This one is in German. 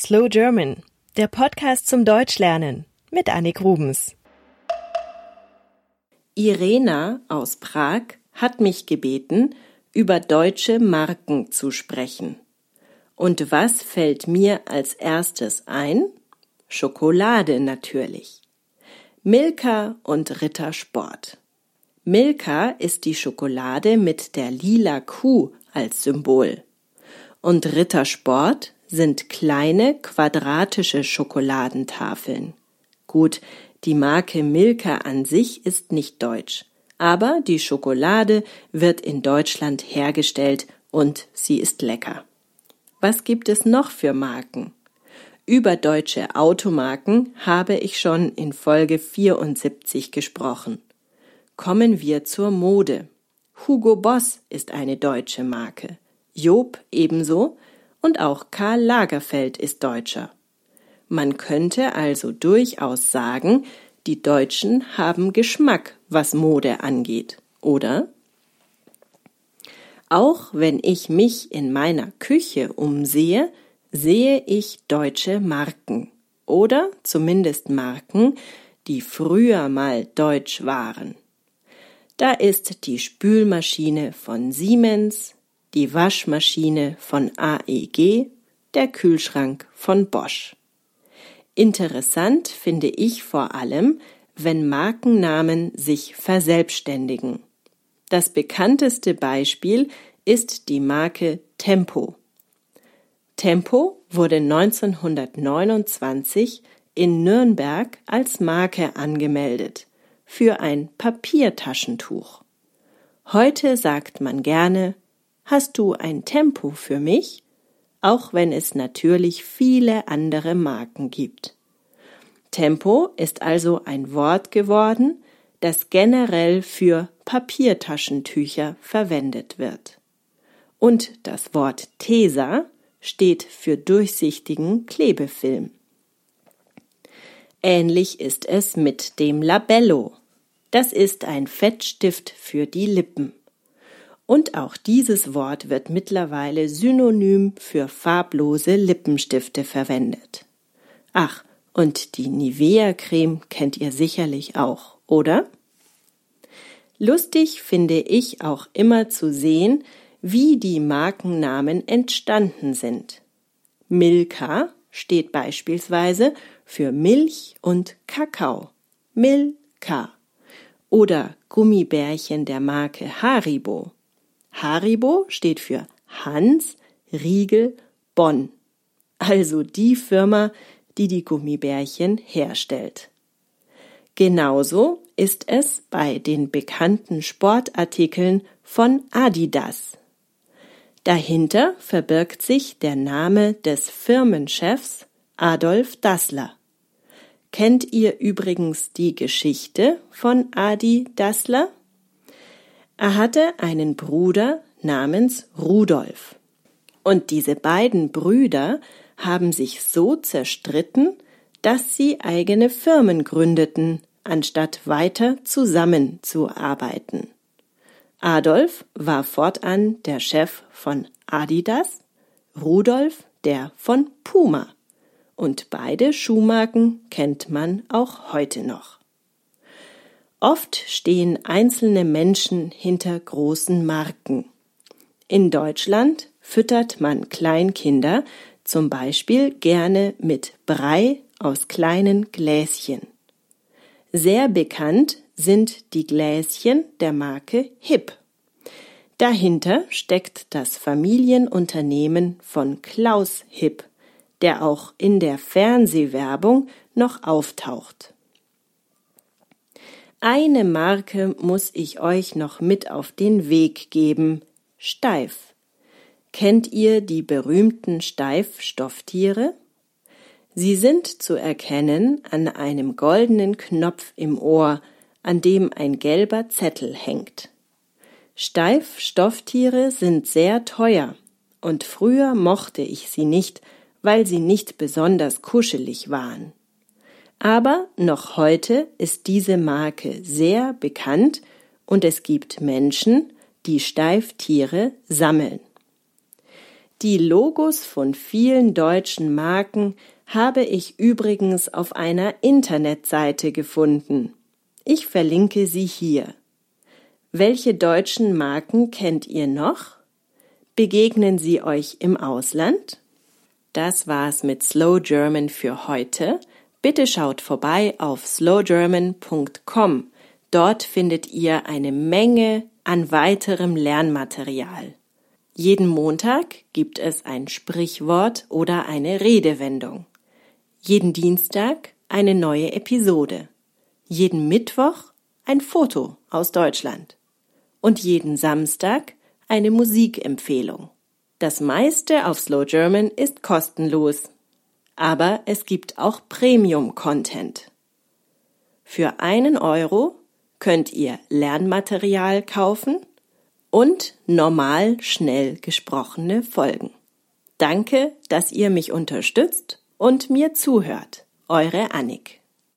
Slow German, der Podcast zum Deutschlernen mit Annik Rubens. Irena aus Prag hat mich gebeten, über deutsche Marken zu sprechen. Und was fällt mir als erstes ein? Schokolade natürlich. Milka und Rittersport. Milka ist die Schokolade mit der lila Kuh als Symbol. Und Rittersport sind kleine quadratische Schokoladentafeln. Gut, die Marke Milka an sich ist nicht deutsch, aber die Schokolade wird in Deutschland hergestellt und sie ist lecker. Was gibt es noch für Marken? Über deutsche Automarken habe ich schon in Folge 74 gesprochen. Kommen wir zur Mode. Hugo Boss ist eine deutsche Marke. Job ebenso und auch Karl Lagerfeld ist Deutscher. Man könnte also durchaus sagen, die Deutschen haben Geschmack, was Mode angeht, oder? Auch wenn ich mich in meiner Küche umsehe, sehe ich deutsche Marken oder zumindest Marken, die früher mal deutsch waren. Da ist die Spülmaschine von Siemens, die Waschmaschine von AEG, der Kühlschrank von Bosch. Interessant finde ich vor allem, wenn Markennamen sich verselbstständigen. Das bekannteste Beispiel ist die Marke Tempo. Tempo wurde 1929 in Nürnberg als Marke angemeldet für ein Papiertaschentuch. Heute sagt man gerne, hast du ein Tempo für mich? auch wenn es natürlich viele andere Marken gibt. Tempo ist also ein Wort geworden, das generell für Papiertaschentücher verwendet wird. Und das Wort Tesa steht für durchsichtigen Klebefilm. Ähnlich ist es mit dem Labello. Das ist ein Fettstift für die Lippen. Und auch dieses Wort wird mittlerweile synonym für farblose Lippenstifte verwendet. Ach, und die Nivea-Creme kennt ihr sicherlich auch, oder? Lustig finde ich auch immer zu sehen, wie die Markennamen entstanden sind. Milka steht beispielsweise für Milch und Kakao. Milka. Oder Gummibärchen der Marke Haribo. Haribo steht für Hans Riegel Bonn, also die Firma, die die Gummibärchen herstellt. Genauso ist es bei den bekannten Sportartikeln von Adidas. Dahinter verbirgt sich der Name des Firmenchefs Adolf Dassler. Kennt ihr übrigens die Geschichte von Adi Dassler? Er hatte einen Bruder namens Rudolf. Und diese beiden Brüder haben sich so zerstritten, dass sie eigene Firmen gründeten, anstatt weiter zusammenzuarbeiten. Adolf war fortan der Chef von Adidas, Rudolf der von Puma. Und beide Schuhmarken kennt man auch heute noch. Oft stehen einzelne Menschen hinter großen Marken. In Deutschland füttert man Kleinkinder zum Beispiel gerne mit Brei aus kleinen Gläschen. Sehr bekannt sind die Gläschen der Marke Hip. Dahinter steckt das Familienunternehmen von Klaus Hip, der auch in der Fernsehwerbung noch auftaucht. Eine Marke muss ich euch noch mit auf den Weg geben. Steif. Kennt ihr die berühmten Steifstofftiere? Sie sind zu erkennen an einem goldenen Knopf im Ohr, an dem ein gelber Zettel hängt. Steifstofftiere sind sehr teuer, und früher mochte ich sie nicht, weil sie nicht besonders kuschelig waren. Aber noch heute ist diese Marke sehr bekannt und es gibt Menschen, die Steiftiere sammeln. Die Logos von vielen deutschen Marken habe ich übrigens auf einer Internetseite gefunden. Ich verlinke sie hier. Welche deutschen Marken kennt ihr noch? Begegnen sie euch im Ausland? Das war's mit Slow German für heute. Bitte schaut vorbei auf slowgerman.com. Dort findet ihr eine Menge an weiterem Lernmaterial. Jeden Montag gibt es ein Sprichwort oder eine Redewendung. Jeden Dienstag eine neue Episode. Jeden Mittwoch ein Foto aus Deutschland. Und jeden Samstag eine Musikempfehlung. Das meiste auf Slow German ist kostenlos. Aber es gibt auch Premium-Content. Für einen Euro könnt ihr Lernmaterial kaufen und normal schnell gesprochene Folgen. Danke, dass ihr mich unterstützt und mir zuhört. Eure Annik.